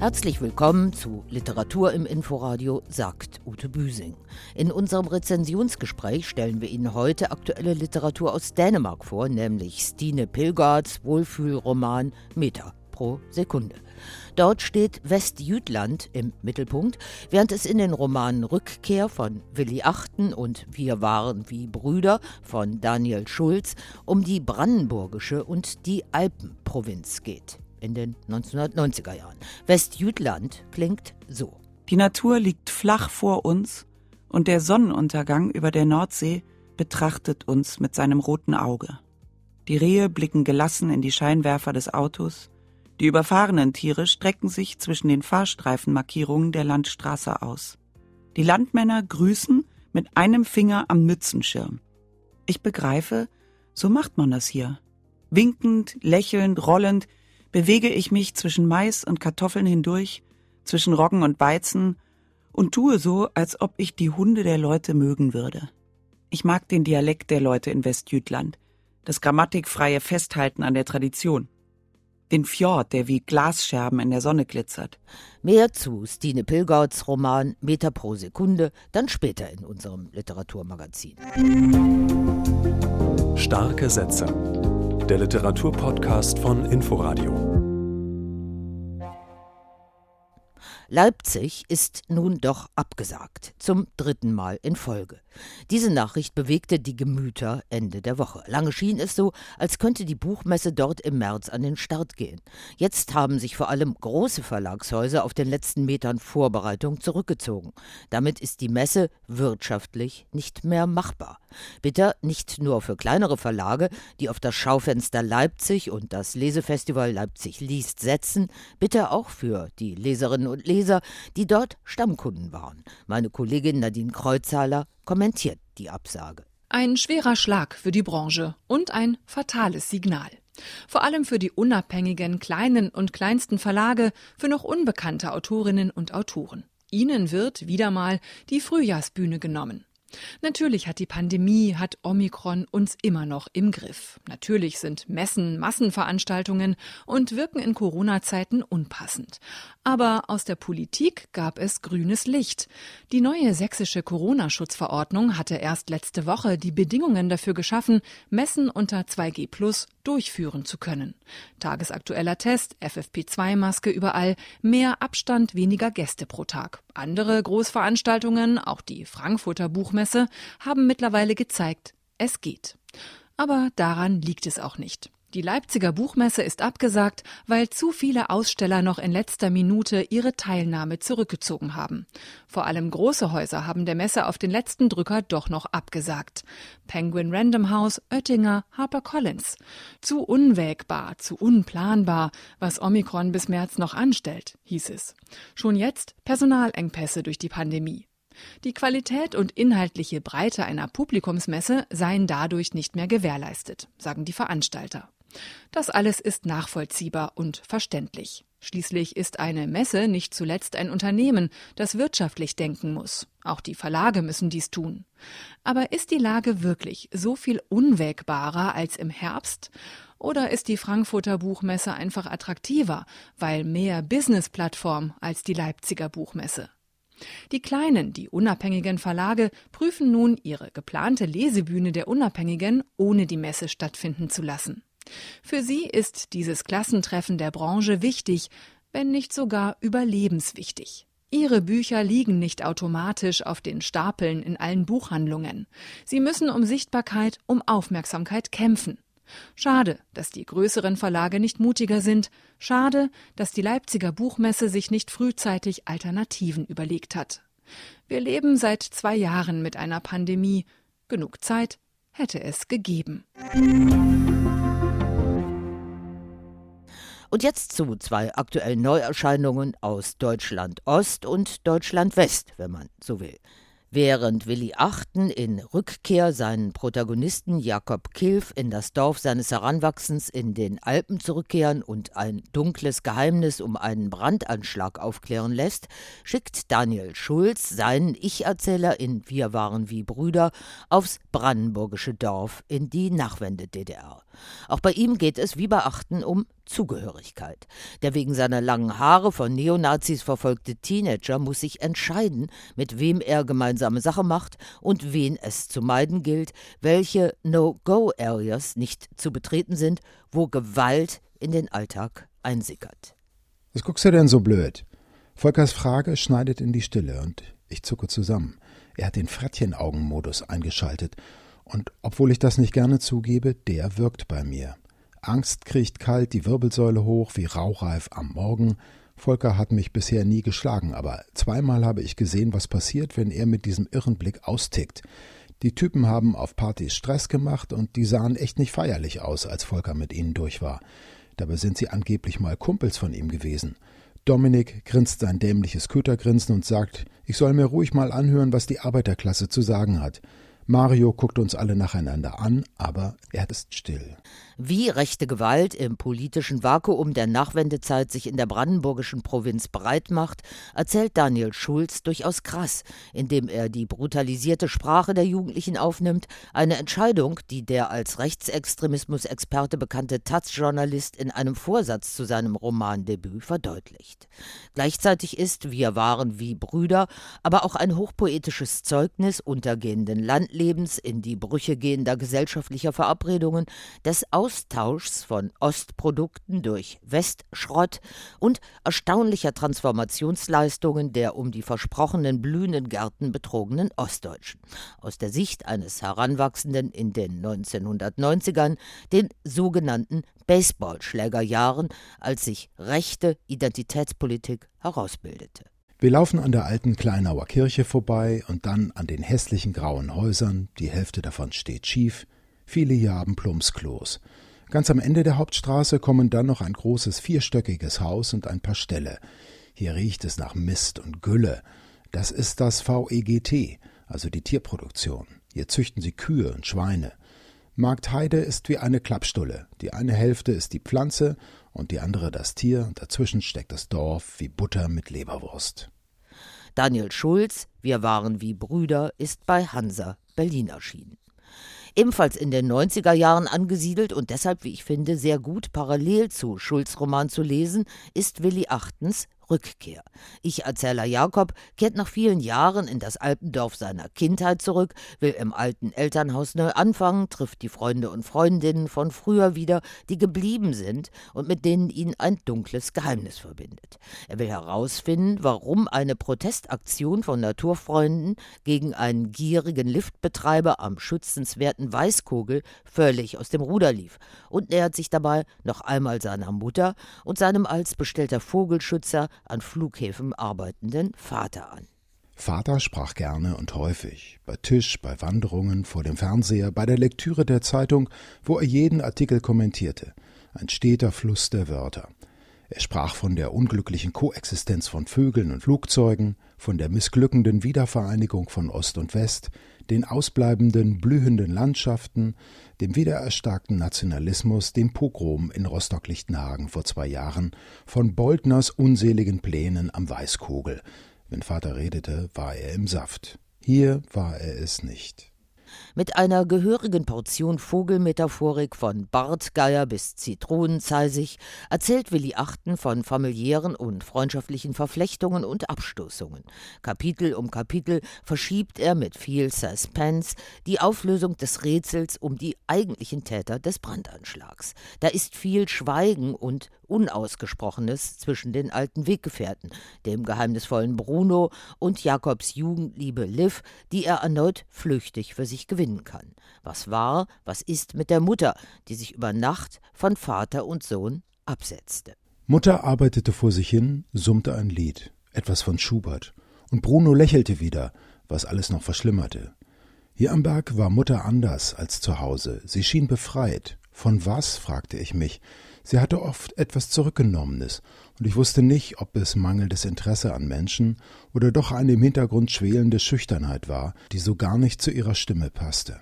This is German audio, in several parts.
Herzlich willkommen zu Literatur im Inforadio, sagt Ute Büsing. In unserem Rezensionsgespräch stellen wir Ihnen heute aktuelle Literatur aus Dänemark vor, nämlich Stine Pilgards Wohlfühlroman Meter pro Sekunde. Dort steht Westjütland im Mittelpunkt, während es in den Romanen Rückkehr von Willi Achten und Wir waren wie Brüder von Daniel Schulz um die brandenburgische und die Alpenprovinz geht in den 1990er Jahren. Westjütland klingt so. Die Natur liegt flach vor uns und der Sonnenuntergang über der Nordsee betrachtet uns mit seinem roten Auge. Die Rehe blicken gelassen in die Scheinwerfer des Autos, die überfahrenen Tiere strecken sich zwischen den Fahrstreifenmarkierungen der Landstraße aus. Die Landmänner grüßen mit einem Finger am Mützenschirm. Ich begreife, so macht man das hier. Winkend, lächelnd, rollend bewege ich mich zwischen Mais und Kartoffeln hindurch, zwischen Roggen und Weizen und tue so, als ob ich die Hunde der Leute mögen würde. Ich mag den Dialekt der Leute in Westjütland, das grammatikfreie Festhalten an der Tradition. Den Fjord, der wie Glasscherben in der Sonne glitzert. Mehr zu Stine Pilgauts Roman Meter pro Sekunde, dann später in unserem Literaturmagazin. Starke Sätze der Literaturpodcast von Inforadio. Leipzig ist nun doch abgesagt, zum dritten Mal in Folge. Diese Nachricht bewegte die Gemüter Ende der Woche. Lange schien es so, als könnte die Buchmesse dort im März an den Start gehen. Jetzt haben sich vor allem große Verlagshäuser auf den letzten Metern Vorbereitung zurückgezogen. Damit ist die Messe wirtschaftlich nicht mehr machbar. Bitter nicht nur für kleinere Verlage, die auf das Schaufenster Leipzig und das Lesefestival Leipzig liest setzen, bitter auch für die Leserinnen und Leser, die dort Stammkunden waren. Meine Kollegin Nadine Kreuzhaler kommentiert die Absage. Ein schwerer Schlag für die Branche und ein fatales Signal. Vor allem für die unabhängigen kleinen und kleinsten Verlage, für noch unbekannte Autorinnen und Autoren. Ihnen wird wieder mal die Frühjahrsbühne genommen. Natürlich hat die Pandemie, hat Omikron uns immer noch im Griff. Natürlich sind Messen, Massenveranstaltungen und wirken in Corona-Zeiten unpassend. Aber aus der Politik gab es grünes Licht. Die neue sächsische Corona-Schutzverordnung hatte erst letzte Woche die Bedingungen dafür geschaffen, Messen unter 2G Plus durchführen zu können. Tagesaktueller Test, FFP2-Maske überall, mehr Abstand, weniger Gäste pro Tag. Andere Großveranstaltungen, auch die Frankfurter Buchmesse, haben mittlerweile gezeigt, es geht. Aber daran liegt es auch nicht. Die Leipziger Buchmesse ist abgesagt, weil zu viele Aussteller noch in letzter Minute ihre Teilnahme zurückgezogen haben. Vor allem große Häuser haben der Messe auf den letzten Drücker doch noch abgesagt. Penguin Random House, Oettinger, HarperCollins. Zu unwägbar, zu unplanbar, was Omikron bis März noch anstellt, hieß es. Schon jetzt Personalengpässe durch die Pandemie. Die Qualität und inhaltliche Breite einer Publikumsmesse seien dadurch nicht mehr gewährleistet, sagen die Veranstalter. Das alles ist nachvollziehbar und verständlich. Schließlich ist eine Messe nicht zuletzt ein Unternehmen, das wirtschaftlich denken muss. Auch die Verlage müssen dies tun. Aber ist die Lage wirklich so viel unwägbarer als im Herbst? Oder ist die Frankfurter Buchmesse einfach attraktiver, weil mehr Business-Plattform als die Leipziger Buchmesse? Die kleinen, die unabhängigen Verlage prüfen nun ihre geplante Lesebühne der Unabhängigen, ohne die Messe stattfinden zu lassen. Für sie ist dieses Klassentreffen der Branche wichtig, wenn nicht sogar überlebenswichtig. Ihre Bücher liegen nicht automatisch auf den Stapeln in allen Buchhandlungen. Sie müssen um Sichtbarkeit, um Aufmerksamkeit kämpfen. Schade, dass die größeren Verlage nicht mutiger sind. Schade, dass die Leipziger Buchmesse sich nicht frühzeitig Alternativen überlegt hat. Wir leben seit zwei Jahren mit einer Pandemie. Genug Zeit hätte es gegeben. Und jetzt zu zwei aktuellen Neuerscheinungen aus Deutschland Ost und Deutschland West, wenn man so will. Während Willi Achten in Rückkehr seinen Protagonisten Jakob Kilf in das Dorf seines Heranwachsens in den Alpen zurückkehren und ein dunkles Geheimnis um einen Brandanschlag aufklären lässt, schickt Daniel Schulz seinen Ich-Erzähler in Wir waren wie Brüder aufs brandenburgische Dorf in die Nachwende-DDR. Auch bei ihm geht es wie bei Achten um Zugehörigkeit. Der wegen seiner langen Haare von Neonazis verfolgte Teenager muss sich entscheiden, mit wem er gemeinsame Sache macht und wen es zu meiden gilt, welche No-Go-Areas nicht zu betreten sind, wo Gewalt in den Alltag einsickert. Was guckst du denn so blöd? Volkers Frage schneidet in die Stille und ich zucke zusammen. Er hat den Frettchenaugenmodus eingeschaltet und obwohl ich das nicht gerne zugebe, der wirkt bei mir. Angst kriecht kalt die Wirbelsäule hoch wie rauchreif am Morgen. Volker hat mich bisher nie geschlagen, aber zweimal habe ich gesehen, was passiert, wenn er mit diesem irren Blick austickt. Die Typen haben auf Partys Stress gemacht und die sahen echt nicht feierlich aus, als Volker mit ihnen durch war. Dabei sind sie angeblich mal Kumpels von ihm gewesen. Dominik grinst sein dämliches Kötergrinsen und sagt, ich soll mir ruhig mal anhören, was die Arbeiterklasse zu sagen hat. Mario guckt uns alle nacheinander an, aber er ist still. Wie rechte Gewalt im politischen Vakuum der Nachwendezeit sich in der brandenburgischen Provinz breit macht, erzählt Daniel Schulz durchaus krass, indem er die brutalisierte Sprache der Jugendlichen aufnimmt, eine Entscheidung, die der als Rechtsextremismusexperte bekannte Taz-Journalist in einem Vorsatz zu seinem Romandebüt verdeutlicht. Gleichzeitig ist Wir waren wie Brüder, aber auch ein hochpoetisches Zeugnis untergehenden Landlebens in die Brüche gehender gesellschaftlicher Verabredungen, des Aus Austauschs von Ostprodukten durch Westschrott und erstaunlicher Transformationsleistungen der um die versprochenen blühenden Gärten betrogenen Ostdeutschen. Aus der Sicht eines Heranwachsenden in den 1990ern, den sogenannten Baseballschlägerjahren, als sich rechte Identitätspolitik herausbildete. Wir laufen an der alten Kleinauer Kirche vorbei und dann an den hässlichen grauen Häusern, die Hälfte davon steht schief, Viele hier haben Plumpsklos. Ganz am Ende der Hauptstraße kommen dann noch ein großes vierstöckiges Haus und ein paar Ställe. Hier riecht es nach Mist und Gülle. Das ist das VEGT, also die Tierproduktion. Hier züchten sie Kühe und Schweine. Marktheide ist wie eine Klappstulle. Die eine Hälfte ist die Pflanze und die andere das Tier, dazwischen steckt das Dorf wie Butter mit Leberwurst. Daniel Schulz, Wir waren wie Brüder, ist bei Hansa Berlin erschienen ebenfalls in den 90er Jahren angesiedelt und deshalb, wie ich finde, sehr gut parallel zu Schulz Roman zu lesen, ist Willi Achtens Rückkehr. Ich-Erzähler Jakob kehrt nach vielen Jahren in das Alpendorf seiner Kindheit zurück, will im alten Elternhaus neu anfangen, trifft die Freunde und Freundinnen von früher wieder, die geblieben sind und mit denen ihn ein dunkles Geheimnis verbindet. Er will herausfinden, warum eine Protestaktion von Naturfreunden gegen einen gierigen Liftbetreiber am schützenswerten Weißkogel völlig aus dem Ruder lief und nähert sich dabei noch einmal seiner Mutter und seinem als bestellter Vogelschützer an Flughäfen arbeitenden Vater an. Vater sprach gerne und häufig, bei Tisch, bei Wanderungen, vor dem Fernseher, bei der Lektüre der Zeitung, wo er jeden Artikel kommentierte, ein steter Fluss der Wörter. Er sprach von der unglücklichen Koexistenz von Vögeln und Flugzeugen, von der missglückenden Wiedervereinigung von Ost und West, den ausbleibenden, blühenden Landschaften, dem wiedererstarkten Nationalismus, dem Pogrom in Rostock-Lichtenhagen vor zwei Jahren, von Boldners unseligen Plänen am Weißkogel. Wenn Vater redete, war er im Saft. Hier war er es nicht. Mit einer gehörigen Portion Vogelmetaphorik von Bartgeier bis Zitronenzeisig erzählt Willi Achten von familiären und freundschaftlichen Verflechtungen und Abstoßungen. Kapitel um Kapitel verschiebt er mit viel Suspense die Auflösung des Rätsels um die eigentlichen Täter des Brandanschlags. Da ist viel Schweigen und Unausgesprochenes zwischen den alten Weggefährten, dem geheimnisvollen Bruno und Jakobs Jugendliebe Liv, die er erneut flüchtig für sich gewinnen kann. Was war, was ist mit der Mutter, die sich über Nacht von Vater und Sohn absetzte? Mutter arbeitete vor sich hin, summte ein Lied, etwas von Schubert, und Bruno lächelte wieder, was alles noch verschlimmerte. Hier am Berg war Mutter anders als zu Hause. Sie schien befreit, Von was? fragte ich mich. Sie hatte oft etwas Zurückgenommenes, und ich wusste nicht, ob es mangelndes Interesse an Menschen oder doch eine im Hintergrund schwelende Schüchternheit war, die so gar nicht zu ihrer Stimme passte.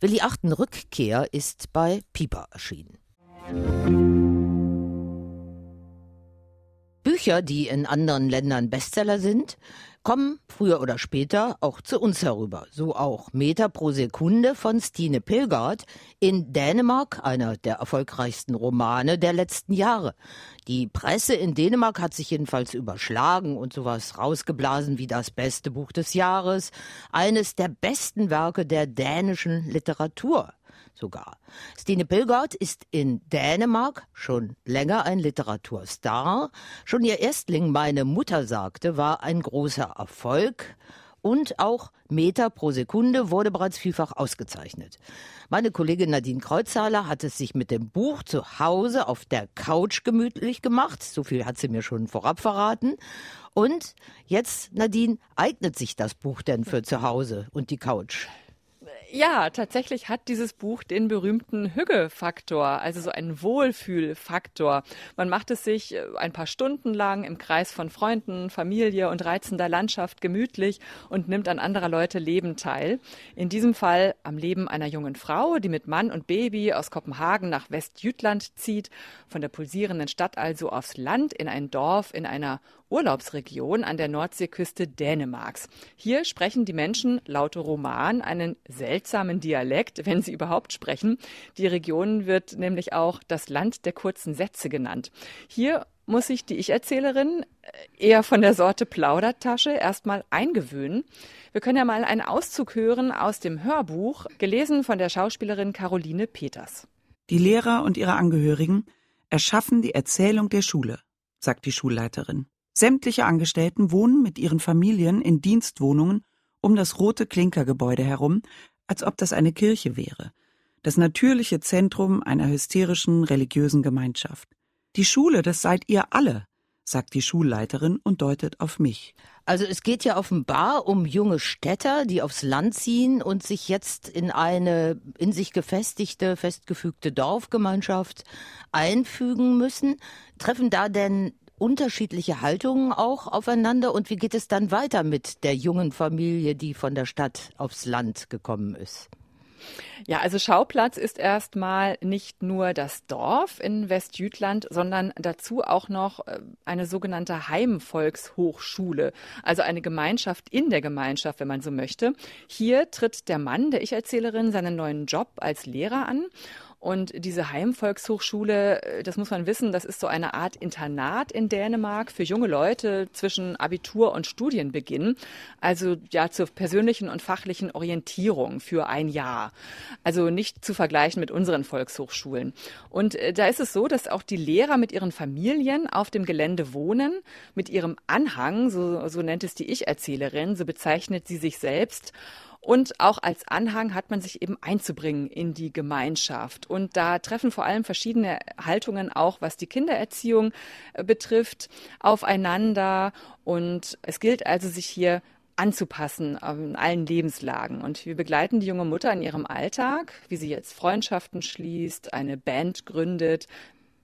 Willi Achten Rückkehr ist bei Pieper erschienen. Bücher, die in anderen Ländern Bestseller sind, kommen früher oder später auch zu uns herüber. So auch Meter pro Sekunde von Stine Pilgard in Dänemark, einer der erfolgreichsten Romane der letzten Jahre. Die Presse in Dänemark hat sich jedenfalls überschlagen und sowas rausgeblasen wie das beste Buch des Jahres, eines der besten Werke der dänischen Literatur sogar. Stine Pilgard ist in Dänemark schon länger ein Literaturstar. Schon ihr Erstling Meine Mutter sagte war ein großer Erfolg und auch Meter pro Sekunde wurde bereits vielfach ausgezeichnet. Meine Kollegin Nadine Kreuzhaler hat es sich mit dem Buch zu Hause auf der Couch gemütlich gemacht. So viel hat sie mir schon vorab verraten. Und jetzt, Nadine, eignet sich das Buch denn für zu Hause und die Couch? Ja, tatsächlich hat dieses Buch den berühmten Hügge-Faktor, also so einen Wohlfühlfaktor. Man macht es sich äh, ein paar Stunden lang im Kreis von Freunden, Familie und reizender Landschaft gemütlich und nimmt an anderer Leute Leben teil. In diesem Fall am Leben einer jungen Frau, die mit Mann und Baby aus Kopenhagen nach Westjütland zieht, von der pulsierenden Stadt also aufs Land in ein Dorf in einer Urlaubsregion an der Nordseeküste Dänemarks. Hier sprechen die Menschen laut Roman einen seltsamen Dialekt, wenn sie überhaupt sprechen. Die Region wird nämlich auch das Land der kurzen Sätze genannt. Hier muss sich die Ich-Erzählerin äh, eher von der Sorte Plaudertasche erstmal eingewöhnen. Wir können ja mal einen Auszug hören aus dem Hörbuch, gelesen von der Schauspielerin Caroline Peters. Die Lehrer und ihre Angehörigen erschaffen die Erzählung der Schule, sagt die Schulleiterin. Sämtliche Angestellten wohnen mit ihren Familien in Dienstwohnungen um das rote Klinkergebäude herum, als ob das eine Kirche wäre, das natürliche Zentrum einer hysterischen religiösen Gemeinschaft. Die Schule, das seid ihr alle, sagt die Schulleiterin und deutet auf mich. Also es geht ja offenbar um junge Städter, die aufs Land ziehen und sich jetzt in eine in sich gefestigte, festgefügte Dorfgemeinschaft einfügen müssen. Treffen da denn unterschiedliche Haltungen auch aufeinander und wie geht es dann weiter mit der jungen Familie, die von der Stadt aufs Land gekommen ist? Ja, also Schauplatz ist erstmal nicht nur das Dorf in Westjütland, sondern dazu auch noch äh, eine sogenannte Heimvolkshochschule, also eine Gemeinschaft in der Gemeinschaft, wenn man so möchte. Hier tritt der Mann der Ich-Erzählerin seinen neuen Job als Lehrer an und diese Heimvolkshochschule, äh, das muss man wissen, das ist so eine Art Internat in Dänemark für junge Leute zwischen Abitur und Studienbeginn. Also ja zur persönlichen und fachlichen Orientierung für ein Jahr. Also nicht zu vergleichen mit unseren Volkshochschulen. Und äh, da ist es so, dass auch die Lehrer mit ihren Familien auf dem Gelände wohnen, mit ihrem Anhang, so, so nennt es die Ich-Erzählerin, so bezeichnet sie sich selbst. Und auch als Anhang hat man sich eben einzubringen in die Gemeinschaft. Und da treffen vor allem verschiedene Haltungen auch, was die Kindererziehung äh, betrifft, aufeinander. Und es gilt also, sich hier anzupassen in allen Lebenslagen. Und wir begleiten die junge Mutter in ihrem Alltag, wie sie jetzt Freundschaften schließt, eine Band gründet,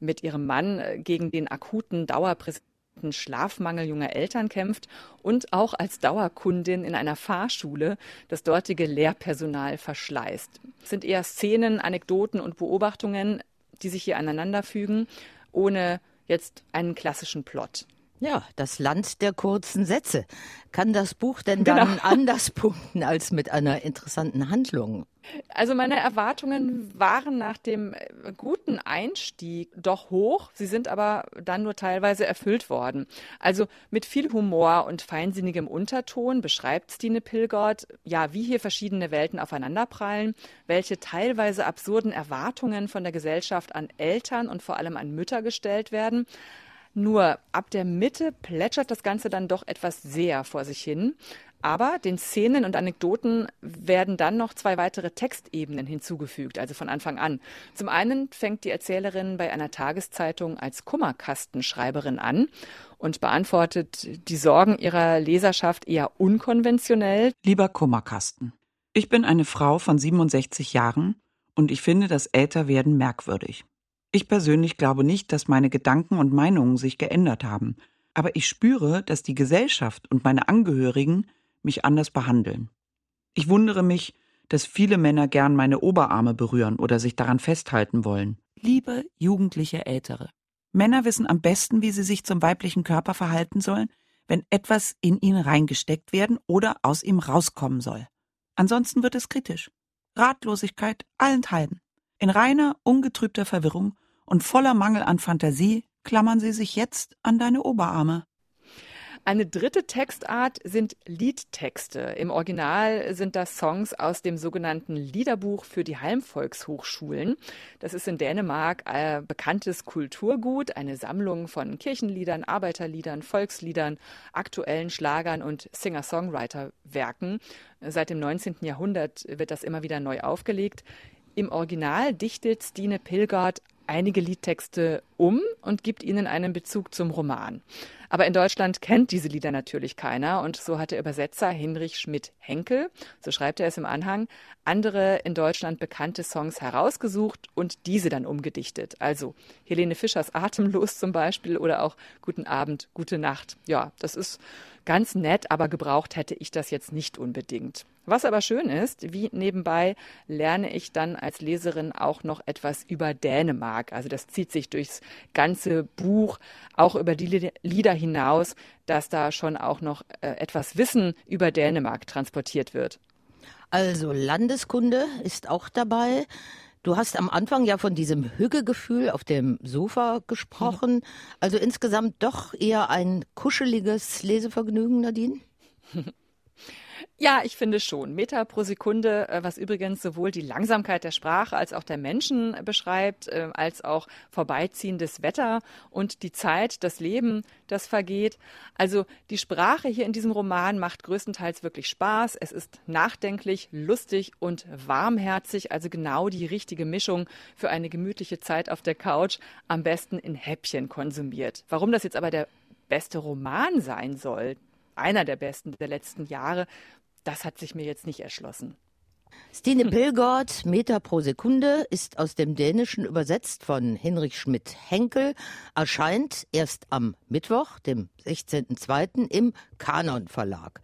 mit ihrem Mann äh, gegen den akuten Dauerpräsidenten Schlafmangel junger Eltern kämpft und auch als Dauerkundin in einer Fahrschule das dortige Lehrpersonal verschleißt. Es sind eher Szenen, Anekdoten und Beobachtungen, die sich hier aneinanderfügen, ohne jetzt einen klassischen Plot. Ja, das Land der kurzen Sätze. Kann das Buch denn dann genau. anders punkten als mit einer interessanten Handlung? Also meine Erwartungen waren nach dem äh, guten Einstieg doch hoch. Sie sind aber dann nur teilweise erfüllt worden. Also mit viel Humor und feinsinnigem Unterton beschreibt Stine Pilgord, ja, wie hier verschiedene Welten aufeinanderprallen, welche teilweise absurden Erwartungen von der Gesellschaft an Eltern und vor allem an Mütter gestellt werden. Nur ab der Mitte plätschert das Ganze dann doch etwas sehr vor sich hin. Aber den Szenen und Anekdoten werden dann noch zwei weitere Textebenen hinzugefügt, also von Anfang an. Zum einen fängt die Erzählerin bei einer Tageszeitung als Kummerkastenschreiberin an und beantwortet die Sorgen ihrer Leserschaft eher unkonventionell. Lieber Kummerkasten, ich bin eine Frau von 67 Jahren Und ich finde das Älterwerden merkwürdig. Ich persönlich glaube nicht, dass meine Gedanken und Meinungen sich geändert haben, aber ich spüre, dass die Gesellschaft und meine Angehörigen mich anders behandeln. Ich wundere mich, dass viele Männer gern meine Oberarme berühren oder sich daran festhalten wollen. Liebe jugendliche Ältere. Männer wissen am besten, wie sie sich zum weiblichen Körper verhalten sollen, wenn etwas in ihn reingesteckt werden oder aus ihm rauskommen soll. Ansonsten wird es kritisch. Ratlosigkeit allenthalben. In reiner, ungetrübter Verwirrung und voller Mangel an Fantasie klammern sie sich jetzt an deine Oberarme. Eine dritte Textart sind Liedtexte. Im Original sind das Songs aus dem sogenannten Liederbuch für die Heimvolkshochschulen. Das ist in Dänemark ein bekanntes Kulturgut, eine Sammlung von Kirchenliedern, Arbeiterliedern, Volksliedern, aktuellen Schlagern und Singer-Songwriter-Werken. Seit dem 19. Jahrhundert wird das immer wieder neu aufgelegt. Im Original dichtet Stine Pilgard einige Liedtexte um und gibt ihnen einen Bezug zum Roman. Aber in Deutschland kennt diese Lieder natürlich keiner und so hat der Übersetzer Hinrich Schmidt-Henkel, so schreibt er es im Anhang, andere in Deutschland bekannte Songs herausgesucht und diese dann umgedichtet. Also Helene Fischers Atemlos zum Beispiel oder auch Guten Abend, Gute Nacht. Ja, das ist ganz nett, aber gebraucht hätte ich das jetzt nicht unbedingt. Was aber schön ist, wie nebenbei lerne ich dann als Leserin auch noch etwas über Dänemark. Also das zieht sich durchs ganze Buch, auch über die Lieder hinaus, dass da schon auch noch äh, etwas Wissen über Dänemark transportiert wird. Also Landeskunde ist auch dabei. Du hast am Anfang ja von diesem Hügegefühl auf dem Sofa gesprochen. Also insgesamt doch eher ein kuscheliges Lesevergnügen, Nadine? Ja, ich finde schon. Meter pro Sekunde, äh, was übrigens sowohl die Langsamkeit der Sprache als auch der Menschen beschreibt, äh, als auch vorbeiziehendes Wetter und die Zeit, das Leben, das vergeht. Also die Sprache hier in diesem Roman macht größtenteils wirklich Spaß. Es ist nachdenklich, lustig und warmherzig, also genau die richtige Mischung für eine gemütliche Zeit auf der Couch, am besten in Häppchen konsumiert. Warum das jetzt aber der beste Roman sein soll, einer der besten der letzten Jahre, das hat sich mir jetzt nicht erschlossen. Stine Pilgord, Meter pro Sekunde, ist aus dem Dänischen übersetzt von Hinrich Schmidt-Henkel, erscheint erst am Mittwoch, dem 16.02. im Kanon Verlag.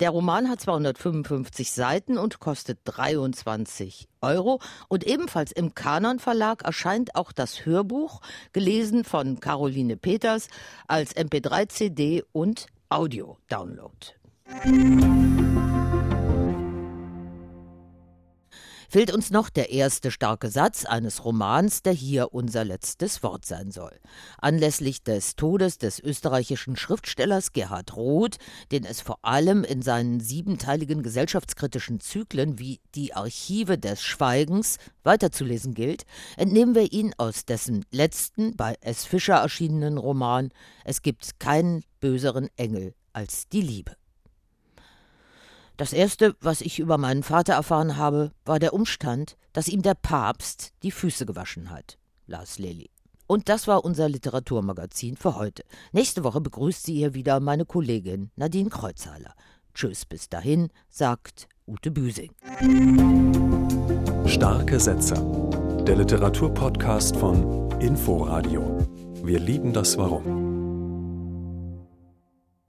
Der Roman hat 255 Seiten und kostet 23 Euro. Und ebenfalls im Kanon Verlag erscheint auch das Hörbuch, gelesen von Caroline Peters, als MP3-CD und Audio-Download. Fehlt uns noch der erste starke Satz eines Romans, der hier unser letztes Wort sein soll. Anlässlich des Todes des österreichischen Schriftstellers Gerhard Roth, den es vor allem in seinen siebenteiligen gesellschaftskritischen Zyklen wie Die Archive des Schweigens weiterzulesen gilt, entnehmen wir ihn aus dessen letzten bei S. Fischer erschienenen Roman Es gibt keinen böseren Engel als die Liebe. Das Erste, was ich über meinen Vater erfahren habe, war der Umstand, dass ihm der Papst die Füße gewaschen hat, las Lilly. Und das war unser Literaturmagazin für heute. Nächste Woche begrüßt sie hier wieder meine Kollegin Nadine Kreuzhaler. Tschüss, bis dahin, sagt Ute Büsing. Starke Sätze. Der Literaturpodcast von Inforadio. Wir lieben das Warum.